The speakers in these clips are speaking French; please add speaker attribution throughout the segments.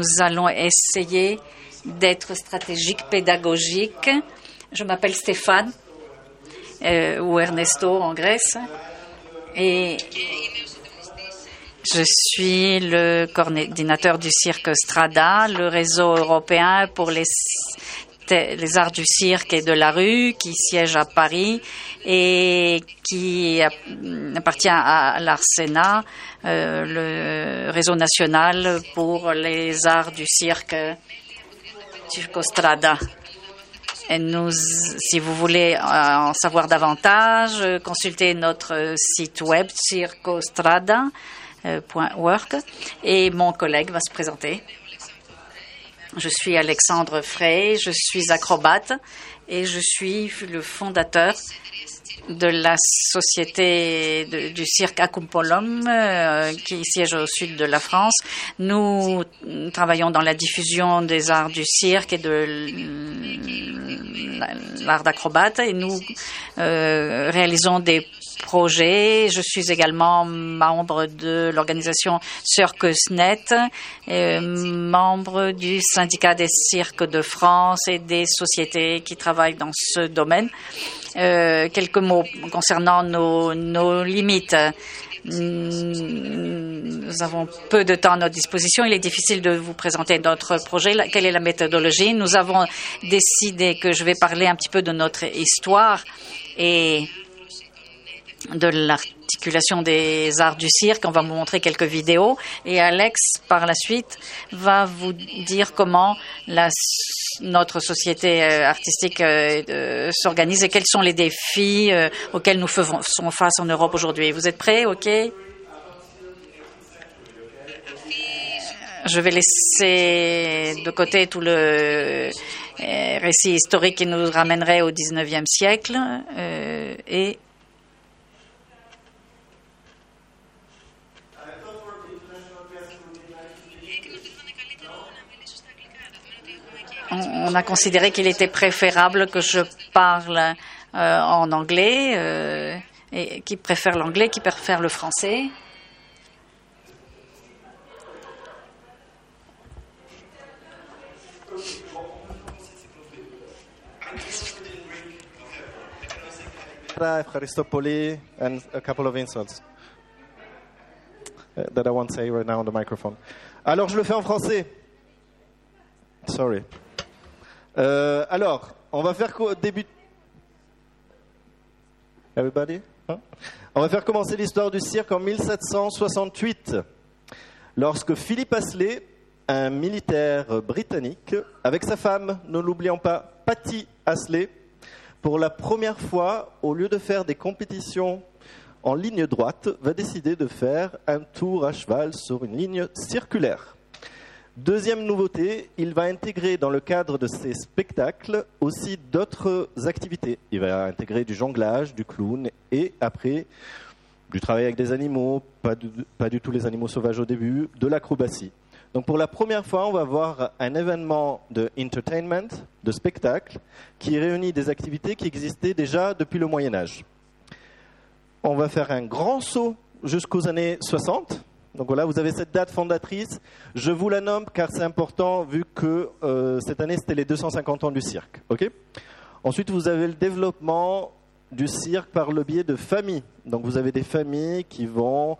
Speaker 1: nous allons essayer d'être stratégiques, pédagogiques. Je m'appelle Stéphane, euh, ou Ernesto en Grèce, et je suis le coordinateur du cirque Strada, le réseau européen pour les les arts du cirque et de la rue qui siège à Paris et qui appartient à l'Arsena, euh, le réseau national pour les arts du cirque Circostrada. Et si vous voulez en savoir davantage, consultez notre site web circostrada.org et mon collègue va se présenter. Je suis Alexandre Frey, je suis acrobate et je suis le fondateur de la société du cirque Acumpolum euh, qui siège au sud de la France. Nous travaillons dans la diffusion des arts du cirque et de l'art d'acrobate et nous euh, réalisons des projet. Je suis également membre de l'organisation Circusnet, et membre du syndicat des cirques de France et des sociétés qui travaillent dans ce domaine. Euh, quelques mots concernant nos, nos limites. Nous avons peu de temps à notre disposition. Il est difficile de vous présenter notre projet. Quelle est la méthodologie? Nous avons décidé que je vais parler un petit peu de notre histoire et de des arts du cirque. On va vous montrer quelques vidéos et Alex, par la suite, va vous dire comment la, notre société euh, artistique euh, euh, s'organise et quels sont les défis auxquels nous faisons face en Europe aujourd'hui. Vous êtes prêts? OK? Je vais laisser de côté tout le récit historique qui nous ramènerait au 19e siècle et on a considéré qu'il était préférable que je parle euh, en anglais, euh, qui préfère l'anglais, qui préfère le français.
Speaker 2: Alors, je le fais en français. Sorry. Euh, alors, on va faire début. Everybody? Hein? On va faire commencer l'histoire du cirque en 1768, lorsque Philippe Astley, un militaire britannique, avec sa femme, ne l'oublions pas, Patty Astley, pour la première fois, au lieu de faire des compétitions en ligne droite, va décider de faire un tour à cheval sur une ligne circulaire. Deuxième nouveauté, il va intégrer dans le cadre de ses spectacles aussi d'autres activités. Il va intégrer du jonglage, du clown et après du travail avec des animaux, pas du, tout les animaux sauvages au début, de l'acrobatie. Donc pour la première fois, on va voir un événement de entertainment, de spectacle, qui réunit des activités qui existaient déjà depuis le Moyen Âge. On va faire un grand saut jusqu'aux années 60, donc voilà, vous avez cette date fondatrice. Je vous la nomme car c'est important vu que euh, cette année c'était les 250 ans du cirque. Ensuite, vous avez le développement du cirque par le biais de familles. Donc vous avez des familles qui vont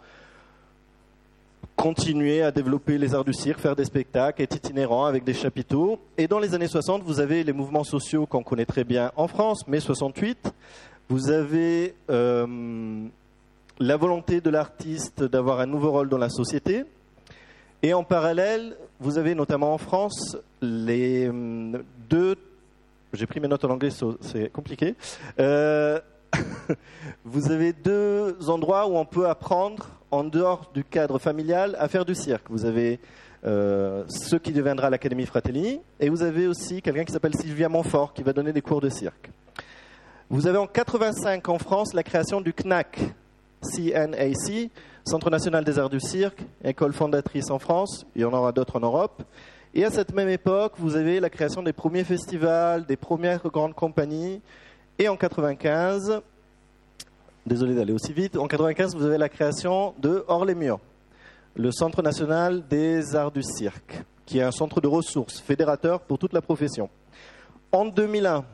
Speaker 2: continuer à développer les arts du cirque, faire des spectacles, être itinérants avec des chapiteaux. Et dans les années 60, vous avez les mouvements sociaux qu'on connaît très bien en France, mai 68. Vous avez euh, la volonté de l'artiste d'avoir un nouveau rôle dans la société. Et en parallèle, vous avez notamment en France les hum, deux. J'ai pris mes notes en anglais, c'est compliqué. Euh, vous avez deux endroits où on peut apprendre, en dehors du cadre familial, à faire du cirque. Vous avez euh, ce qui deviendra l'Académie Fratelli, et vous avez aussi quelqu'un qui s'appelle Sylvia Montfort, qui va donner des cours de cirque. Vous avez en 85 en France la création du CNAC, CNAC, Centre national des arts du cirque, école fondatrice en France, il y en aura d'autres en Europe. Et à cette même époque, vous avez la création des premiers festivals, des premières grandes compagnies. Et en 95, désolé d'aller aussi vite, en 95, vous avez la création de Hors les murs, le Centre national des arts du cirque, qui est un centre de ressources fédérateur pour toute la profession. En 2001,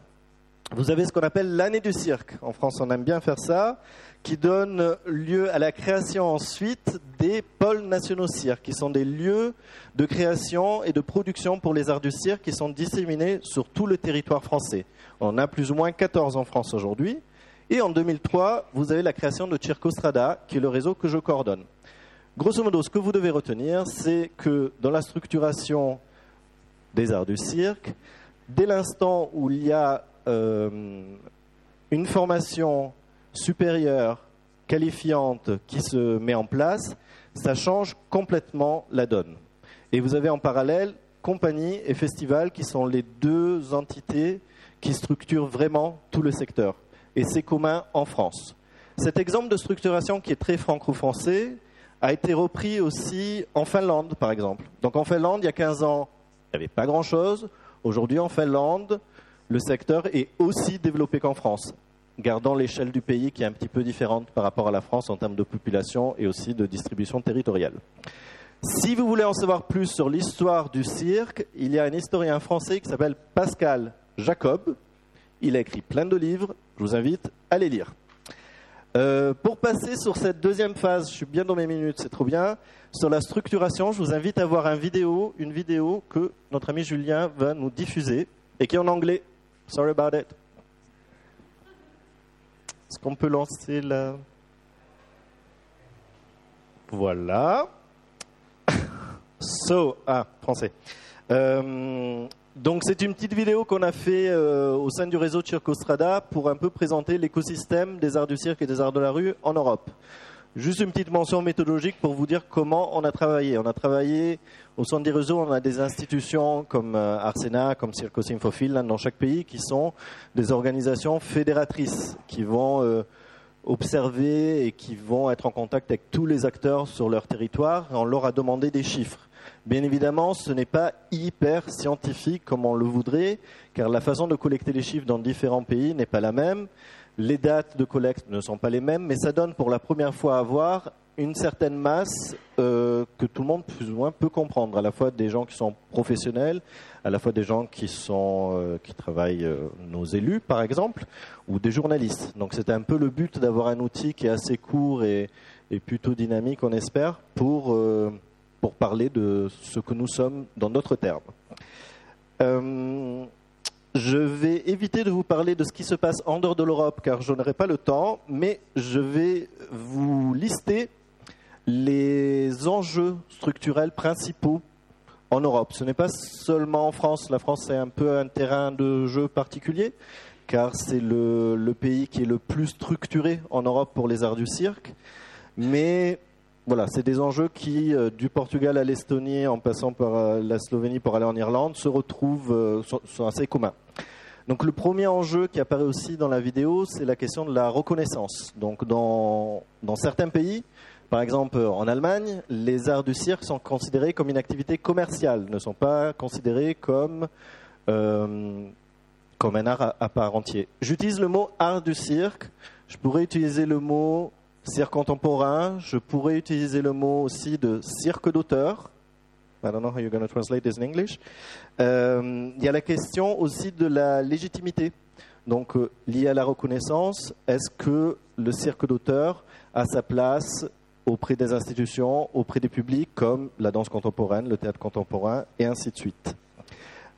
Speaker 2: vous avez ce qu'on appelle l'année du cirque. En France, on aime bien faire ça, qui donne lieu à la création ensuite des pôles nationaux cirque, qui sont des lieux de création et de production pour les arts du cirque qui sont disséminés sur tout le territoire français. On a plus ou moins 14 en France aujourd'hui. Et en 2003, vous avez la création de Circo Strada, qui est le réseau que je coordonne. Grosso modo, ce que vous devez retenir, c'est que dans la structuration des arts du cirque, dès l'instant où il y a une formation supérieure, qualifiante, qui se met en place, ça change complètement la donne. Et vous avez en parallèle compagnie et festival qui sont les deux entités qui structurent vraiment tout le secteur. Et c'est commun en France. Cet exemple de structuration qui est très franco-français a été repris aussi en Finlande, par exemple. Donc en Finlande, il y a 15 ans, il n'y avait pas grand-chose. Aujourd'hui, en Finlande, le secteur est aussi développé qu'en France, gardant l'échelle du pays qui est un petit peu différente par rapport à la France en termes de population et aussi de distribution territoriale. Si vous voulez en savoir plus sur l'histoire du cirque, il y a un historien français qui s'appelle Pascal Jacob. Il a écrit plein de livres. Je vous invite à les lire. Euh, pour passer sur cette deuxième phase, je suis bien dans mes minutes, c'est trop bien. Sur la structuration, je vous invite à voir une vidéo, une vidéo que notre ami Julien va nous diffuser et qui est en anglais. Sorry about it. Est-ce qu'on peut lancer la... Voilà. so, ah, français. Euh, donc c'est une petite vidéo qu'on a fait euh, au sein du réseau Circostrada pour un peu présenter l'écosystème des arts du cirque et des arts de la rue en Europe. Juste une petite mention méthodologique pour vous dire comment on a travaillé. On a travaillé au centre des réseaux, on a des institutions comme euh, Arsena, comme Circo Sinfofil dans chaque pays qui sont des organisations fédératrices qui vont euh, observer et qui vont être en contact avec tous les acteurs sur leur territoire. On leur a demandé des chiffres. Bien évidemment, ce n'est pas hyper scientifique comme on le voudrait, car la façon de collecter les chiffres dans différents pays n'est pas la même. Les dates de collecte ne sont pas les mêmes, mais ça donne pour la première fois à voir une certaine masse euh, que tout le monde plus ou moins peut comprendre, à la fois des gens qui sont professionnels, à la fois des gens qui sont euh, qui travaillent euh, nos élus par exemple, ou des journalistes. Donc c'est un peu le but d'avoir un outil qui est assez court et, plutôt dynamique, on espère, pour pour parler de ce que nous sommes dans notre terme. Je vais éviter de vous parler de ce qui se passe en dehors de l'Europe car je n'aurai pas le temps, mais je vais vous lister les enjeux structurels principaux en Europe. Ce n'est pas seulement en France. La France est un peu un terrain de jeu particulier car c'est le, pays qui est le plus structuré en Europe pour les arts du cirque. Mais voilà, c'est des enjeux qui, euh, du Portugal à l'Estonie, en passant par euh, la Slovénie pour aller en Irlande, se retrouvent, euh, sont, assez communs. Donc le premier enjeu qui apparaît aussi dans la vidéo, c'est la question de la reconnaissance. Donc dans, dans certains pays, par exemple en Allemagne, les arts du cirque sont considérés comme une activité commerciale, ne sont pas considérés comme, comme un art à, à part entier. J'utilise le mot art du cirque, je pourrais utiliser le mot cirque contemporain, je pourrais utiliser le mot aussi de cirque d'auteur. I don't know how you're going to translate this in English. Euh, il y a la question aussi de la légitimité. Donc, euh, liée à la reconnaissance, est-ce que le cirque d'auteur a sa place auprès des institutions, auprès des publics, comme la danse contemporaine, le théâtre contemporain, et ainsi de suite.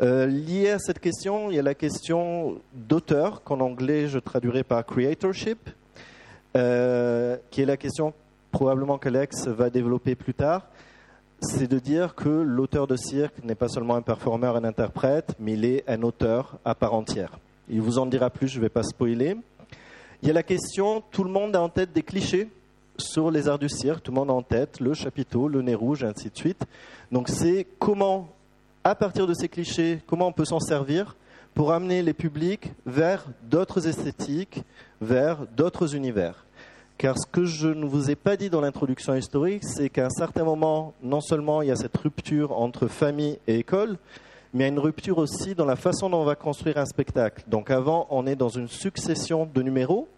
Speaker 2: Euh, lié à cette question, il y a la question d'auteur, qu'en anglais je traduirais par creatorship, euh, qui est la question probablement qu'Alex va développer plus tard, c'est de dire que l'auteur de cirque n'est pas seulement un performeur, un interprète, mais il est un auteur à part entière. Il vous en dira plus, je ne vais pas spoiler. Il y a la question, tout le monde a en tête des clichés sur les arts du cirque, tout le monde a en tête le chapiteau, le nez rouge, ainsi de suite. Donc c'est comment, à partir de ces clichés, comment on peut s'en servir pour amener les publics vers d'autres esthétiques, vers d'autres univers. Car ce que je ne vous ai pas dit dans l'introduction historique, c'est qu'à un certain moment, non seulement il y a cette rupture entre famille et école, mais il y a une rupture aussi dans la façon dont on va construire un spectacle. Donc avant, on est dans une succession de numéros,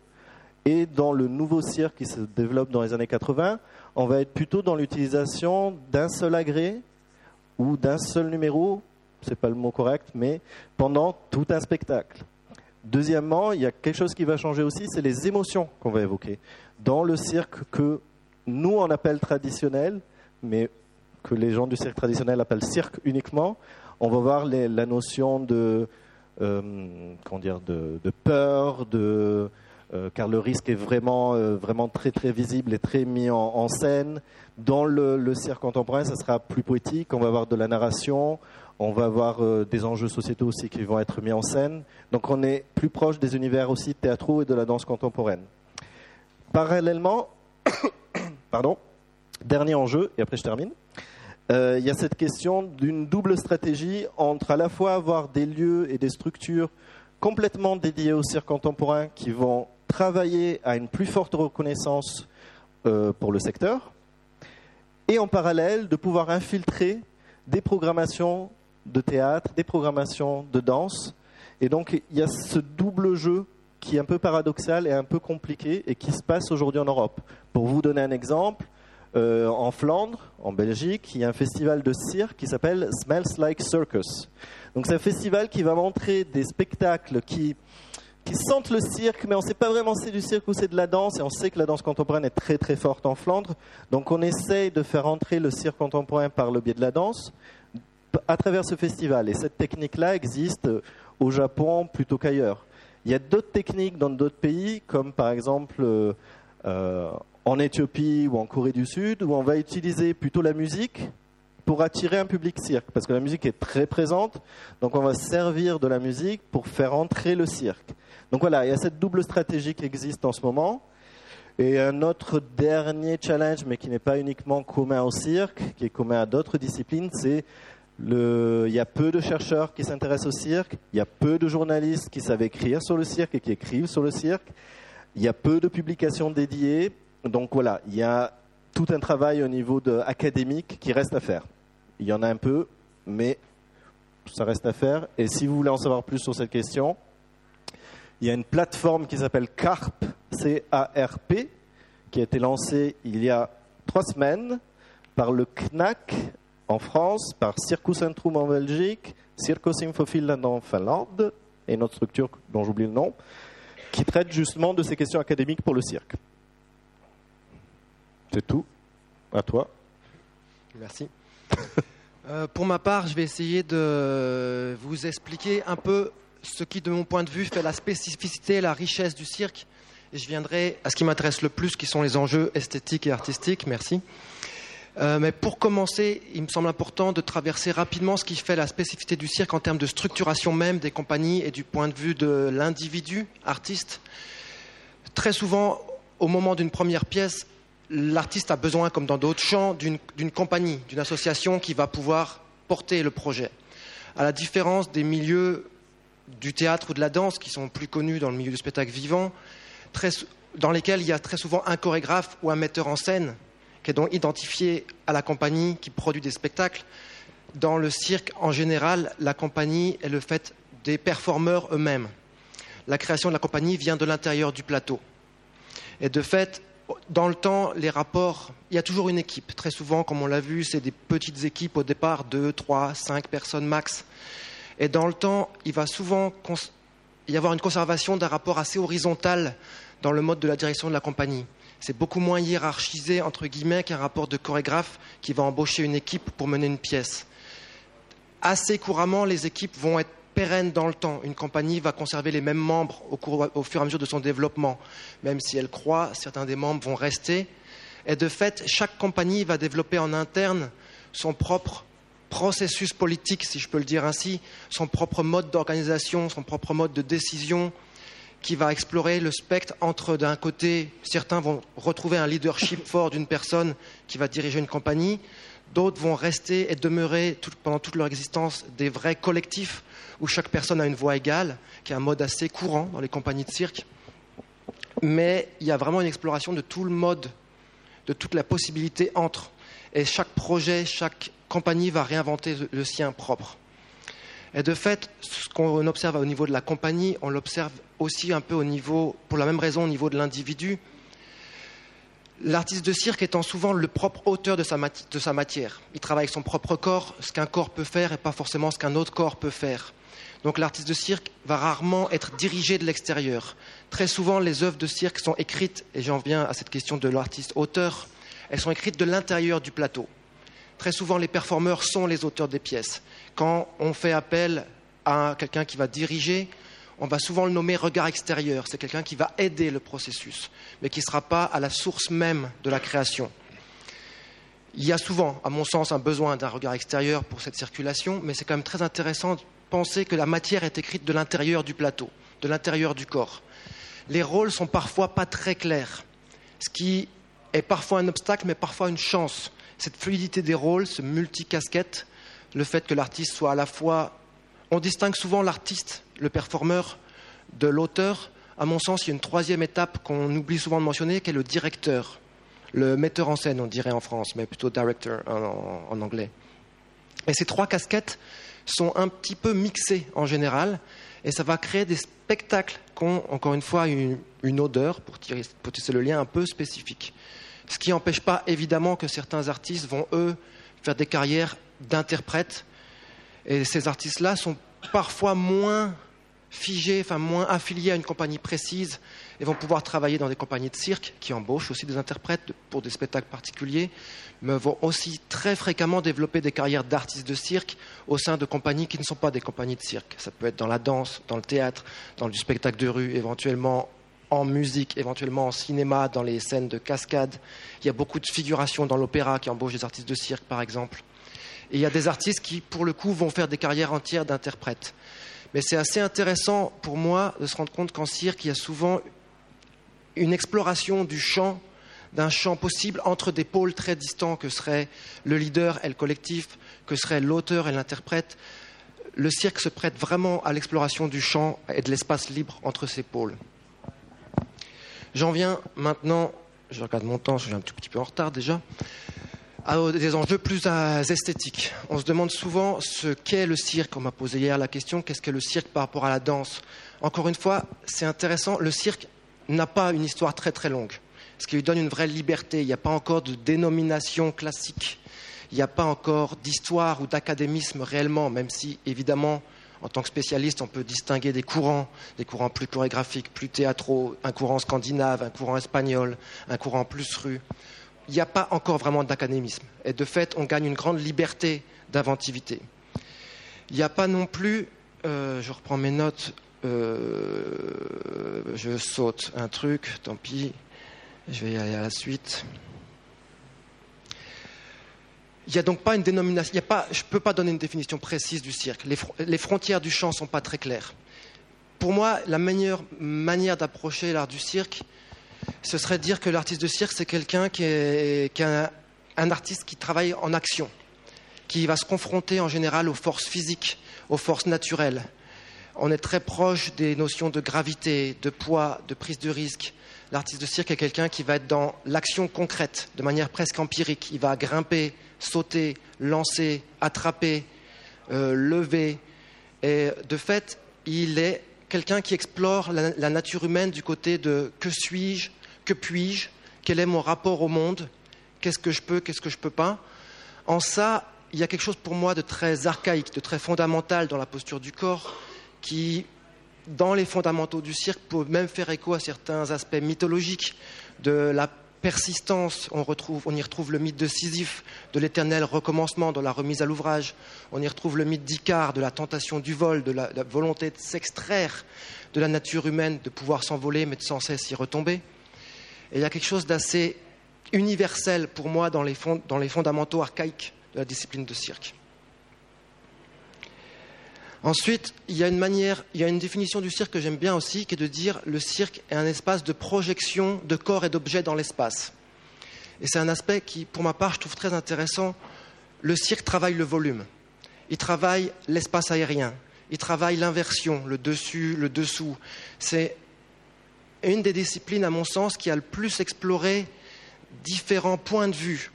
Speaker 2: et dans le nouveau cirque qui se développe dans les années 80, on va être plutôt dans l'utilisation d'un seul agrès ou d'un seul numéro, c'est pas le mot correct, mais pendant tout un spectacle. Deuxièmement, il y a quelque chose qui va changer aussi, c'est les émotions qu'on va évoquer. Dans le cirque que nous on appelle traditionnel, mais que les gens du cirque traditionnel appellent cirque uniquement, on va voir la notion de, euh, dire, de, peur, de, euh, car le risque est vraiment, euh, vraiment très très visible et très mis en, scène. Dans le, le, cirque contemporain, ça sera plus poétique. On va avoir de la narration, on va avoir des enjeux sociétaux aussi qui vont être mis en scène. Donc on est plus proche des univers aussi théâtraux et de la danse contemporaine. Parallèlement, pardon, dernier enjeu, et après je termine. Euh, il y a cette question d'une double stratégie entre à la fois avoir des lieux et des structures complètement dédiés au cirque contemporain qui vont travailler à une plus forte reconnaissance euh, pour le secteur, et en parallèle de pouvoir infiltrer des programmations de théâtre, des programmations de danse. Et donc il y a ce double jeu qui est un peu paradoxal et un peu compliqué et qui se passe aujourd'hui en Europe. Pour vous donner un exemple, euh, en Flandre, en Belgique, il y a un festival de cirque qui s'appelle Smells Like Circus. Donc c'est un festival qui va montrer des spectacles qui, qui sentent le cirque, mais on ne sait pas vraiment si c'est du cirque ou c'est de la danse, et on sait que la danse contemporaine est très très forte en Flandre. Donc on essaye de faire entrer le cirque contemporain par le biais de la danse à travers ce festival. Et cette technique-là existe au Japon plutôt qu'ailleurs. Il y a d'autres techniques dans d'autres pays, comme par exemple euh, euh, en Éthiopie ou en Corée du Sud, où on va utiliser plutôt la musique pour attirer un public cirque, parce que la musique est très présente, donc on va servir de la musique pour faire entrer le cirque. Donc voilà, il y a cette double stratégie qui existe en ce moment. Et un autre dernier challenge, mais qui n'est pas uniquement commun au cirque, qui est commun à d'autres disciplines, c'est il y a peu de chercheurs qui s'intéressent au cirque, il y a peu de journalistes qui savent écrire sur le cirque et qui écrivent sur le cirque, il y a peu de publications dédiées, donc voilà, il y a tout un travail au niveau académique qui reste à faire. Il y en a un peu, mais ça reste à faire. Et si vous voulez en savoir plus sur cette question, il y a une plateforme qui s'appelle CARP, C-A-R-P, qui a été lancée il y a trois semaines par le CNAC en France, par Circus Centrum en Belgique, Circus Info Finland en Finlande, et une autre structure dont j'oublie le nom, qui traite justement de ces questions académiques pour le cirque. C'est tout. À toi.
Speaker 3: Merci. Euh, pour ma part, je vais essayer de vous expliquer un peu ce qui, de mon point de vue, fait la spécificité, la richesse du cirque. Et je viendrai à ce qui m'intéresse le plus, qui sont les enjeux esthétiques et artistiques. Merci. Euh, mais pour commencer, il me semble important de traverser rapidement ce qui fait la spécificité du cirque en termes de structuration même des compagnies et du point de vue de l'individu artiste. Très souvent, au moment d'une première pièce, l'artiste a besoin, comme dans d'autres champs, d'une compagnie, d'une association qui va pouvoir porter le projet. À la différence des milieux du théâtre ou de la danse, qui sont plus connus dans le milieu du spectacle vivant, dans lesquels il y a très souvent un chorégraphe ou un metteur en scène qui est donc identifié à la compagnie qui produit des spectacles. Dans le cirque, en général, la compagnie est le fait des performeurs eux-mêmes. La création de la compagnie vient de l'intérieur du plateau. Et de fait, dans le temps, les rapports, il y a toujours une équipe. Très souvent, comme on l'a vu, c'est des petites équipes au départ, deux, trois, cinq personnes max. Et dans le temps, il va souvent y avoir une conservation d'un rapport assez horizontal dans le mode de la direction de la compagnie. C'est beaucoup moins hiérarchisé, entre guillemets, qu'un rapport de chorégraphe qui va embaucher une équipe pour mener une pièce. Assez couramment, les équipes vont être pérenne dans le temps. Une compagnie va conserver les mêmes membres au, au fur et à mesure de son développement. Même si elle croît, certains des membres vont rester. Et de fait, chaque compagnie va développer en interne son propre processus politique, si je peux le dire ainsi, son propre mode d'organisation, son propre mode de décision, qui va explorer le spectre entre, d'un côté, certains vont retrouver un leadership fort d'une personne qui va diriger une compagnie, d'autres vont rester et demeurer pendant toute leur existence des vrais collectifs où chaque personne a une voix égale, qui est un mode assez courant dans les compagnies de cirque. Mais il y a vraiment une exploration de tout le mode, de toute la possibilité entre. Et chaque projet, chaque compagnie va réinventer le sien propre. Et de fait, ce qu'on observe au niveau de la compagnie, on l'observe aussi un peu au niveau, pour la même raison, au niveau de l'individu. L'artiste de cirque étant souvent le propre auteur de sa, de sa matière. Il travaille avec son propre corps, ce qu'un corps peut faire et pas forcément ce qu'un autre corps peut faire. Donc l'artiste de cirque va rarement être dirigé de l'extérieur. Très souvent, les œuvres de cirque sont écrites, et j'en viens à cette question de l'artiste auteur, elles sont écrites de l'intérieur du plateau. Très souvent, les performeurs sont les auteurs des pièces. Quand on fait appel à quelqu'un qui va diriger, on va souvent le nommer regard extérieur. C'est quelqu'un qui va aider le processus, mais qui ne sera pas à la source même de la création. Il y a souvent, à mon sens, un besoin d'un regard extérieur pour cette circulation, mais c'est quand même très intéressant de penser que la matière est écrite de l'intérieur du plateau, de l'intérieur du corps. Les rôles sont parfois pas très clairs, ce qui est parfois un obstacle, mais parfois une chance. Cette fluidité des rôles, ce multicasquette, le fait que l'artiste soit à la fois. On distingue souvent l'artiste, le performeur, de l'auteur. À mon sens, il y a une troisième étape qu'on oublie souvent de mentionner, qui est le directeur, le metteur en scène, on dirait en France, mais plutôt director en, anglais. Et ces trois casquettes sont un petit peu mixées en général, et ça va créer des spectacles qui ont, encore une fois, une, une odeur, pour, tirer, pour le lien un peu spécifique. Ce qui n'empêche pas évidemment que certains artistes vont, eux, faire des carrières d'interprètes. Et ces artistes-là sont parfois moins figés, enfin moins affiliés à une compagnie précise et vont pouvoir travailler dans des compagnies de cirque qui embauchent aussi des interprètes pour des spectacles particuliers, mais vont aussi très fréquemment développer des carrières d'artistes de cirque au sein de compagnies qui ne sont pas des compagnies de cirque. Ça peut être dans la danse, dans le théâtre, dans du spectacle de rue, éventuellement en musique, éventuellement en cinéma, dans les scènes de cascade. Il y a beaucoup de figurations dans l'opéra qui embauchent des artistes de cirque, par exemple. Et il y a des artistes qui, pour le coup, vont faire des carrières entières d'interprètes. Mais c'est assez intéressant pour moi de se rendre compte qu'en cirque, il y a souvent une exploration du champ, d'un champ possible entre des pôles très distants que seraient le leader et le collectif, que seraient l'auteur et l'interprète. Le cirque se prête vraiment à l'exploration du champ et de l'espace libre entre ces pôles. J'en viens maintenant, je regarde mon temps, je suis un tout petit peu en retard déjà, à des enjeux plus euh, esthétiques. On se demande souvent ce qu'est le cirque. On m'a posé hier la question qu'est-ce qu'est le cirque par rapport à la danse? Encore une fois, c'est intéressant. Le cirque n'a pas une histoire très très longue, ce qui lui donne une vraie liberté. Il n'y a pas encore de dénomination classique. Il n'y a pas encore d'histoire ou d'académisme réellement, même si évidemment en tant que spécialiste, on peut distinguer des courants, des courants plus chorégraphiques, plus théâtraux, un courant scandinave, un courant espagnol, un courant plus rue. Il n'y a pas encore vraiment d'académisme. Et de fait, on gagne une grande liberté d'inventivité. Il n'y a pas non plus, euh, je reprends mes notes, euh, je saute un truc, tant pis, je vais aller à la suite. Il n'y a donc pas une dénomination, je ne peux pas donner une définition précise du cirque. Les, frontières du chant ne sont pas très claires. Pour moi, la meilleure manière d'approcher l'art du cirque, ce serait de dire que l'artiste de cirque, c'est quelqu'un qui est, un, artiste qui travaille en action, qui va se confronter en général aux forces physiques, aux forces naturelles. On est très proche des notions de gravité, de poids, de prise de risque. L'artiste de cirque est quelqu'un qui va être dans l'action concrète, de manière presque empirique. Il va grimper, sauter, lancer, attraper, euh, lever. Et de fait, il est quelqu'un qui explore la, la, nature humaine du côté de que suis-je, que puis-je, quel est mon rapport au monde, qu'est-ce que je peux, qu'est-ce que je ne peux pas. En ça, il y a quelque chose pour moi de très archaïque, de très fondamental dans la posture du corps, qui, dans les fondamentaux du cirque, peut même faire écho à certains aspects mythologiques de la persistance, on, y retrouve le mythe de Sisyphe, de l'éternel recommencement dans la remise à l'ouvrage. On y retrouve le mythe d'Icare, de la tentation du vol, de la, volonté de s'extraire de la nature humaine, de pouvoir s'envoler, mais de sans cesse y retomber. Et il y a quelque chose d'assez universel pour moi dans les fondamentaux archaïques de la discipline de cirque. Ensuite, il y a une manière, définition du cirque que j'aime bien aussi, qui est de dire le cirque est un espace de projection de corps et d'objets dans l'espace. Et c'est un aspect qui, pour ma part, je trouve très intéressant. Le cirque travaille le volume, il travaille l'espace aérien, il travaille l'inversion, le dessus, le dessous. C'est une des disciplines, à mon sens, qui a le plus exploré différents points de vue,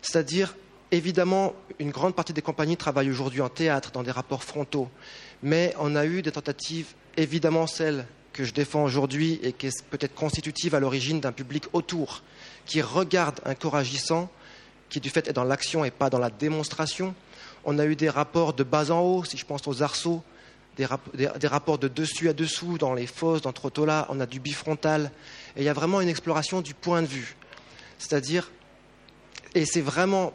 Speaker 3: c'est-à-dire Évidemment, une grande partie des compagnies travaillent aujourd'hui en théâtre, dans des rapports frontaux, mais on a eu des tentatives, évidemment celle que je défends aujourd'hui et qui est peut-être constitutive à l'origine d'un public autour, qui regarde un corps agissant, qui du fait est dans l'action et pas dans la démonstration. On a eu des rapports de bas en haut, si je pense aux arceaux, des, rapports de dessus à dessous dans les fosses, dans Trottola, on a du bifrontal. Et il y a vraiment une exploration du point de vue. C'est-à-dire, et c'est vraiment,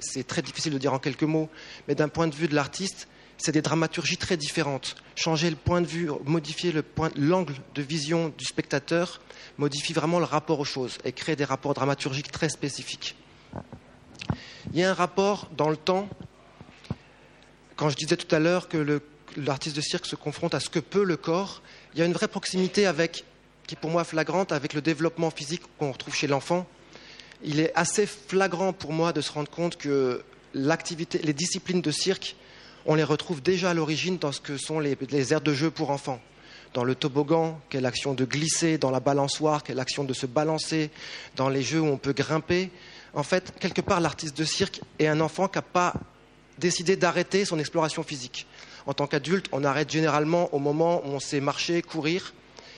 Speaker 3: c'est très difficile de dire en quelques mots, mais d'un point de vue de l'artiste, c'est des dramaturgies très différentes. Changer le point de vue, modifier l'angle de vision du spectateur, modifie vraiment le rapport aux choses et crée des rapports dramaturgiques très spécifiques. Il y a un rapport dans le temps, quand je disais tout à l'heure que l'artiste de cirque se confronte à ce que peut le corps, il y a une vraie proximité avec, qui est pour moi flagrante avec le développement physique qu'on retrouve chez l'enfant. Il est assez flagrant pour moi de se rendre compte que les disciplines de cirque on les retrouve déjà à l'origine dans ce que sont les, aires de jeu pour enfants. Dans le toboggan, qui est l'action de glisser, dans la balançoire, qui est l'action de se balancer, dans les jeux où on peut grimper. En fait, quelque part, l'artiste de cirque est un enfant qui n'a pas décidé d'arrêter son exploration physique. En tant qu'adulte, on arrête généralement au moment où on sait marcher, courir,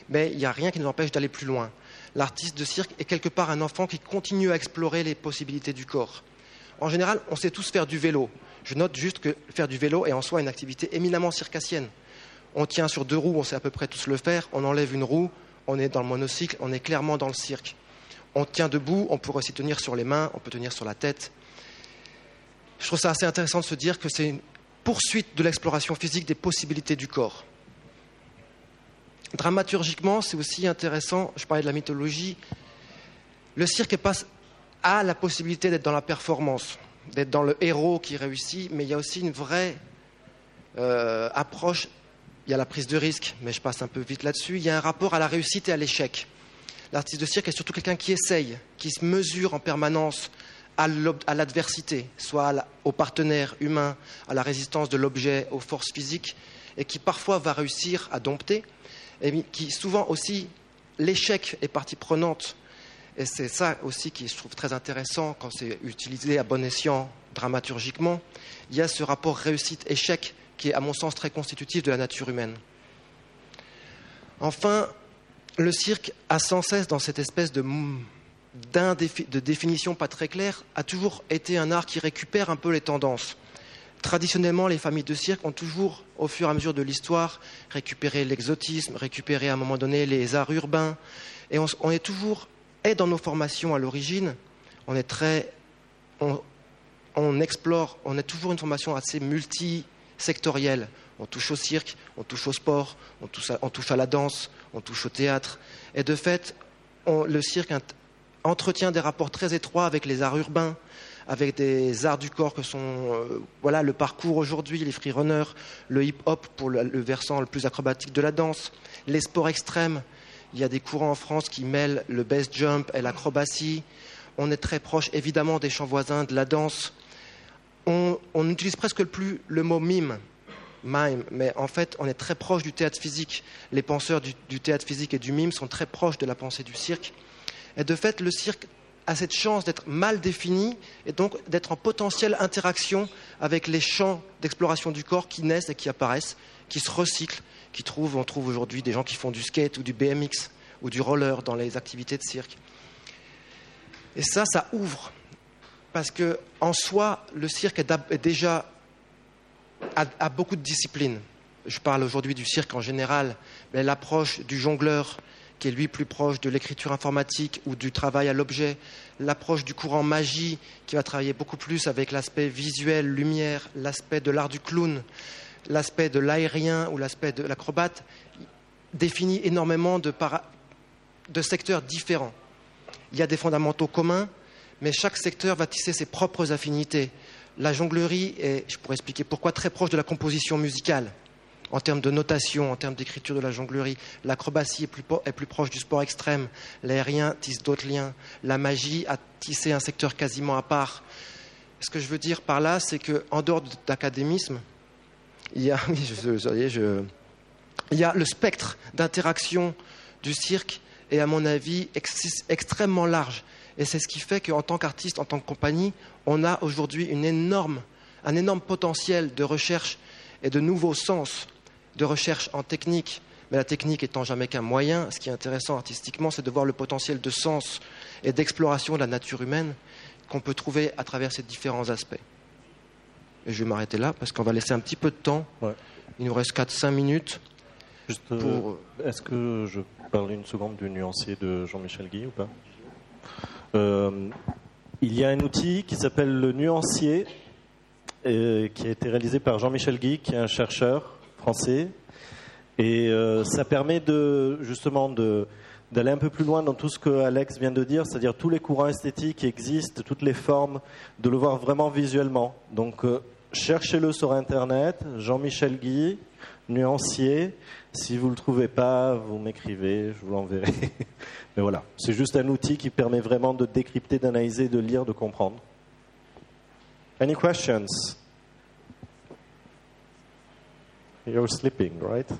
Speaker 3: mais il n'y a rien qui nous empêche d'aller plus loin. L'artiste de cirque est quelque part un enfant qui continue à explorer les possibilités du corps. En général, on sait tous faire du vélo. Je note juste que faire du vélo est en soi une activité éminemment circassienne. On tient sur deux roues, on sait à peu près tous le faire. On enlève une roue, on est dans le monocycle, on est clairement dans le cirque. On tient debout, on pourrait aussi tenir sur les mains, on peut tenir sur la tête. Je trouve ça assez intéressant de se dire que c'est une poursuite de l'exploration physique des possibilités du corps. Dramaturgiquement, c'est aussi intéressant, je parlais de la mythologie, le cirque passe à la possibilité d'être dans la performance d'être dans le héros qui réussit, mais il y a aussi une vraie euh, approche. Il y a la prise de risque, mais je passe un peu vite là-dessus. Il y a un rapport à la réussite et à l'échec. L'artiste de cirque est surtout quelqu'un qui essaye, qui se mesure en permanence à l'adversité, soit au partenaire humain, à la résistance de l'objet, aux forces physiques, et qui parfois va réussir à dompter, et qui souvent aussi, l'échec est partie prenante et c'est ça aussi qui je trouve très intéressant quand c'est utilisé à bon escient dramaturgiquement. Il y a ce rapport réussite-échec qui est à mon sens très constitutif de la nature humaine. Enfin, le cirque a sans cesse dans cette espèce de, de définition pas très claire, a toujours été un art qui récupère un peu les tendances. Traditionnellement, les familles de cirque ont toujours, au fur et à mesure de l'histoire, récupéré l'exotisme, récupéré à un moment donné les arts urbains, et on, est toujours et dans nos formations à l'origine, on est très. On, explore, on a toujours une formation assez multisectorielle. On touche au cirque, on touche au sport, on touche à la danse, on touche au théâtre. Et de fait, le cirque entretient des rapports très étroits avec les arts urbains, avec des arts du corps que sont euh, voilà, le parcours aujourd'hui, les freerunners, le hip-hop pour le, versant le plus acrobatique de la danse, les sports extrêmes, il y a des courants en France qui mêlent le best jump et l'acrobatie. On est très proche évidemment des chants voisins, de la danse. On, utilise presque plus le mot mime, mime, mais en fait on est très proche du théâtre physique. Les penseurs du, du théâtre physique et du mime sont très proches de la pensée du cirque. Et de fait, le cirque a cette chance d'être mal défini et donc d'être en potentielle interaction avec les champs d'exploration du corps qui naissent et qui apparaissent, qui se recyclent, qui trouvent, on trouve aujourd'hui des gens qui font du skate ou du BMX ou du roller dans les activités de cirque. Et ça, ça ouvre. Parce que, en soi, le cirque est déjà a, beaucoup de disciplines. Je parle aujourd'hui du cirque en général, mais l'approche du jongleur, qui est lui plus proche de l'écriture informatique ou du travail à l'objet, l'approche du courant magie, qui va travailler beaucoup plus avec l'aspect visuel, lumière, l'aspect de l'art du clown, l'aspect de l'aérien ou l'aspect de l'acrobate, définit énormément de, secteurs différents. Il y a des fondamentaux communs, mais chaque secteur va tisser ses propres affinités. La jonglerie est, je pourrais expliquer pourquoi, très proche de la composition musicale en termes de notation, en termes d'écriture de la jonglerie. L'acrobatie est plus, proche du sport extrême. L'aérien tisse d'autres liens. La magie a tissé un secteur quasiment à part. Ce que je veux dire par là, c'est qu'en dehors d'académisme, il y a, il y a le spectre d'interaction du cirque est, à mon avis, extrêmement large. Et c'est ce qui fait qu'en tant qu'artiste, en tant que compagnie, on a aujourd'hui un énorme potentiel de recherche et de nouveaux sens de recherche en technique, Mais la technique étant jamais qu'un moyen, ce qui est intéressant artistiquement, c'est de voir le potentiel de sens et d'exploration de la nature humaine qu'on peut trouver à travers ces différents aspects. Et je vais m'arrêter là parce qu'on va laisser un petit peu de temps.
Speaker 2: Ouais.
Speaker 3: Il nous reste 4-5 minutes.
Speaker 2: Euh,
Speaker 3: Pour-
Speaker 2: Est-ce que je parle une seconde du nuancier de Jean-Michel Guy ou pas? Euh, Il y a un outil qui s'appelle le nuancier, qui a été réalisé par Jean-Michel Guy, qui est un chercheur Et euh, ça permet de, justement d'aller un peu plus loin dans tout ce que Alex vient de dire, c'est-à-dire tous les courants esthétiques qui existent, toutes les formes, de le voir vraiment visuellement. Donc euh, cherchez-le sur Internet, Jean-Michel Guy, nuancier. Si vous ne le trouvez pas, vous m'écrivez, je vous l'enverrai. Mais voilà, c'est juste un outil qui permet vraiment de décrypter, d'analyser, de lire, de comprendre. Any questions? You're sleeping, right?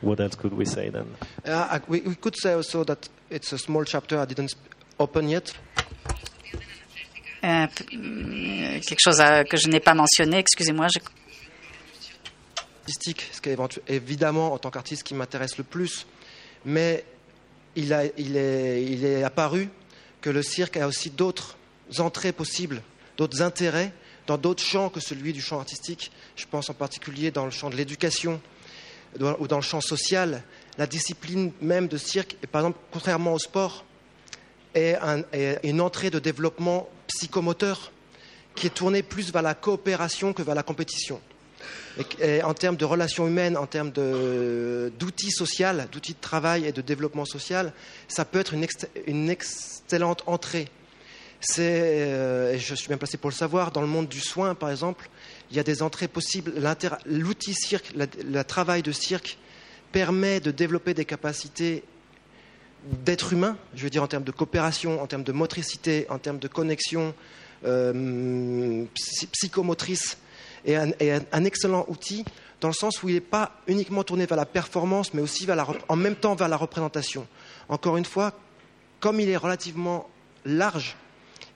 Speaker 2: What else could we say then?
Speaker 3: Uh, we, we could say also that it's a small chapter I didn't open yet.
Speaker 1: Euh, euh, quelque chose que je n'ai pas mentionné, excusez-moi. je-
Speaker 3: ce qui est évidemment en tant qu'artiste qui m'intéresse le plus. Mais il, est, il est apparu que le cirque a aussi d'autres entrées possibles, d'autres intérêts dans d'autres champs que celui du champ artistique. Je pense en particulier dans le champ de l'éducation ou dans le champ social. La discipline même de cirque, et par exemple, contrairement au sport, est, un- est une entrée de développement psychomoteur qui est tournée plus vers la coopération que vers la compétition. Et, en termes de relations humaines, en termes d'outils sociaux, d'outils de travail et de développement social, ça peut être une, ex- une excellente entrée. Euh, je suis bien placé pour le savoir, dans le monde du soin, par exemple, il y a des entrées possibles. L'outil cirque, le travail de cirque permet de développer des capacités d'être humain, je veux dire en termes de coopération, en termes de motricité, en termes de connexion euh, psy- psychomotrice, et un, excellent outil dans le sens où il n'est pas uniquement tourné vers la performance, mais aussi vers la en même temps vers la représentation. Encore une fois, comme il est relativement large,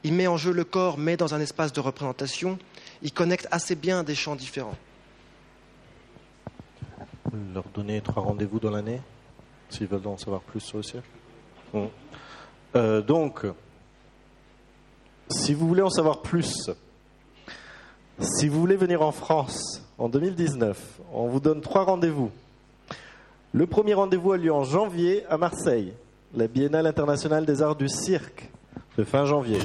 Speaker 3: il met en jeu le corps, mais dans un espace de représentation, il connecte assez bien des champs différents.
Speaker 2: Leur donner trois rendez-vous dans l'année, s'ils veulent en savoir plus sur le. Euh, donc, si vous voulez en savoir plus, si vous voulez venir en France en 2019, on vous donne trois rendez-vous. Le premier rendez-vous a lieu en janvier à Marseille, la Biennale internationale des arts du cirque, de fin janvier.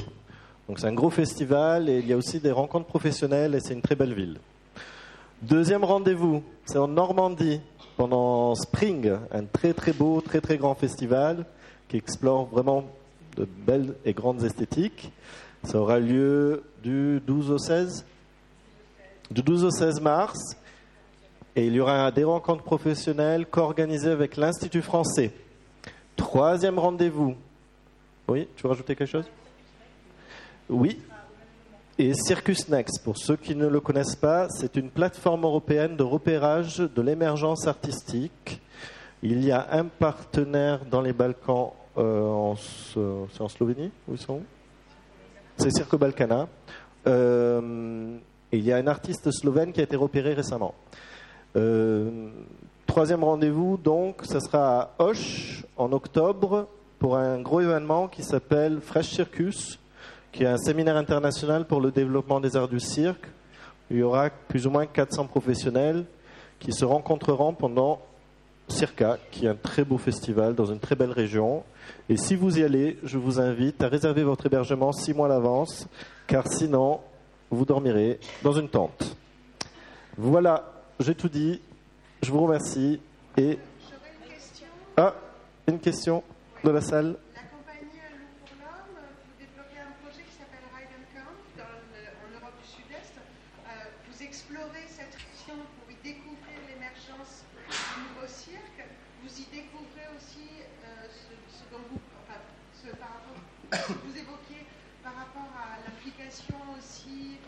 Speaker 2: Donc c'est un gros festival et il y a aussi des rencontres professionnelles et c'est une très belle ville. Deuxième rendez-vous, c'est en Normandie pendant Spring, un très très beau, très très grand festival qui explore vraiment de belles et grandes esthétiques. Ça aura lieu du 12 au 16 Du 12 au 16 mars. Et il y aura des rencontres professionnelles co-organisées avec l'Institut français. Troisième rendez-vous. Oui, tu veux rajouter quelque chose? Oui, et Circus Next, pour ceux qui ne le connaissent pas, c'est une plateforme européenne de repérage de l'émergence artistique. Il y a un partenaire dans les Balkans, Slo- c'est en Slovénie Où ils sont? C'est Cirque Balkana. Euh, il y a un artiste slovène qui a été repéré récemment. Euh, troisième rendez-vous, donc, ce sera à Auch en octobre pour un gros événement qui s'appelle Fresh Circus qui est un séminaire international pour le développement des arts du cirque. Il y aura plus ou moins 400 professionnels qui se rencontreront pendant Circa, qui est un très beau festival dans une très belle région. Et si vous y allez, je vous invite à réserver votre hébergement six mois à l'avance, car sinon, vous dormirez dans une tente. Voilà, j'ai tout dit. Je vous remercie. Et. Ah, une question de la salle
Speaker 4: La compagnie Un loup pour l'homme, vous développez un projet qui s'appelle Ride and Camp dans le- en Europe du Sud-Est. Euh, vous explorez cette région pour y découvrir l'émergence du nouveau cirque. Vous y découvrez aussi euh, ce, ce dont vous, enfin, ce par rapport, ce que vous évoquiez par rapport à l'application l'éducation aussi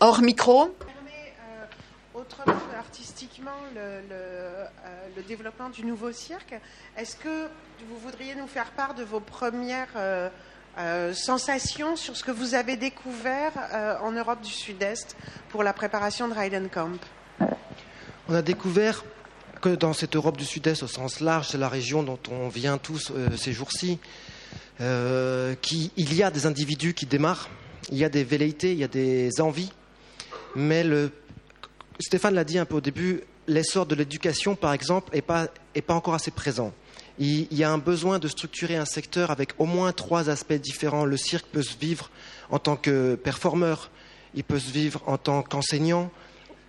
Speaker 5: Hors micro.
Speaker 4: euh, autrement artistiquement le, le, euh, le développement du nouveau cirque. Est-ce que vous voudriez nous faire part de vos premières euh, euh, sensations sur ce que vous avez découvert euh, en Europe du Sud-Est pour la préparation de Heidenkamp
Speaker 3: On a découvert que dans cette Europe du Sud-Est, au sens large, c'est la région dont on vient tous euh, ces jours-ci, euh, qu'il y a des individus qui démarrent, il y a des velléités, il y a des envies, mais Stéphane l'a dit un peu au début, l'essor de l'éducation, par exemple, n'est pas, est pas encore assez présent. Il, y a un besoin de structurer un secteur avec au moins trois aspects différents. Le cirque peut se vivre en tant que performeur, il peut se vivre en tant qu'enseignant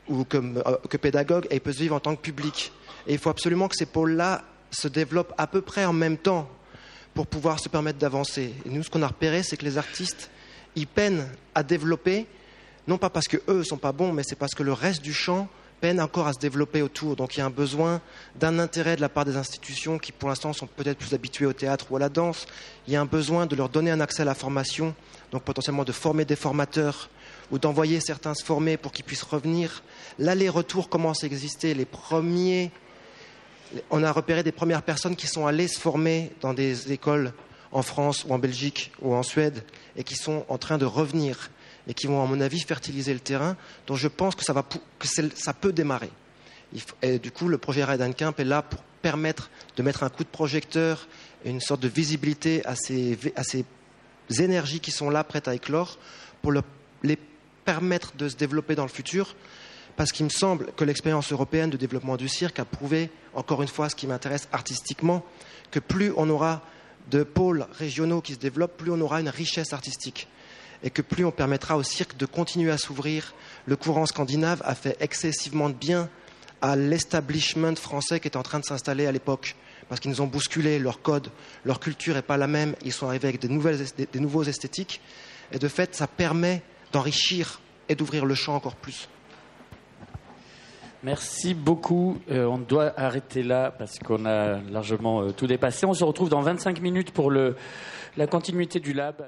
Speaker 3: ou euh, que pédagogue, et il peut se vivre en tant que public. Et il faut absolument que ces pôles-là se développent à peu près en même temps pour pouvoir se permettre d'avancer. Et nous, ce qu'on a repéré, c'est que les artistes, ils peinent à développer, non pas parce qu'eux ne sont pas bons, mais c'est parce que le reste du champ peine encore à se développer autour. Donc il y a un besoin d'un intérêt de la part des institutions qui, pour l'instant, sont peut-être plus habituées au théâtre ou à la danse. Il y a un besoin de leur donner un accès à la formation, donc potentiellement de former des formateurs ou d'envoyer certains se former pour qu'ils puissent revenir. L'aller-retour commence à exister. Les premiers, on a repéré des premières personnes qui sont allées se former dans des écoles en France ou en Belgique ou en Suède et qui sont en train de revenir et qui vont, à mon avis, fertiliser le terrain. Donc je pense que ça, peut démarrer. Et du coup, le projet Camp est là pour permettre de mettre un coup de projecteur et une sorte de visibilité à ces, énergies qui sont là, prêtes à éclore, pour le- les permettre de se développer dans le futur. Parce qu'il me semble que l'expérience européenne de développement du cirque a prouvé, encore une fois, ce qui m'intéresse artistiquement, que plus on aura de pôles régionaux qui se développent, plus on aura une richesse artistique. Et que plus on permettra au cirque de continuer à s'ouvrir. Le courant scandinave a fait excessivement de bien à l'establishment français qui est en train de s'installer à l'époque. Parce qu'ils nous ont bousculé, leur code, leur culture n'est pas la même, ils sont arrivés avec des, nouvelles, des nouveaux esthétiques. Et de fait, ça permet d'enrichir et d'ouvrir le champ encore plus.
Speaker 6: Merci beaucoup. Euh, on doit arrêter là parce qu'on a largement euh, tout dépassé. On se retrouve dans 25 minutes pour le, la continuité du lab.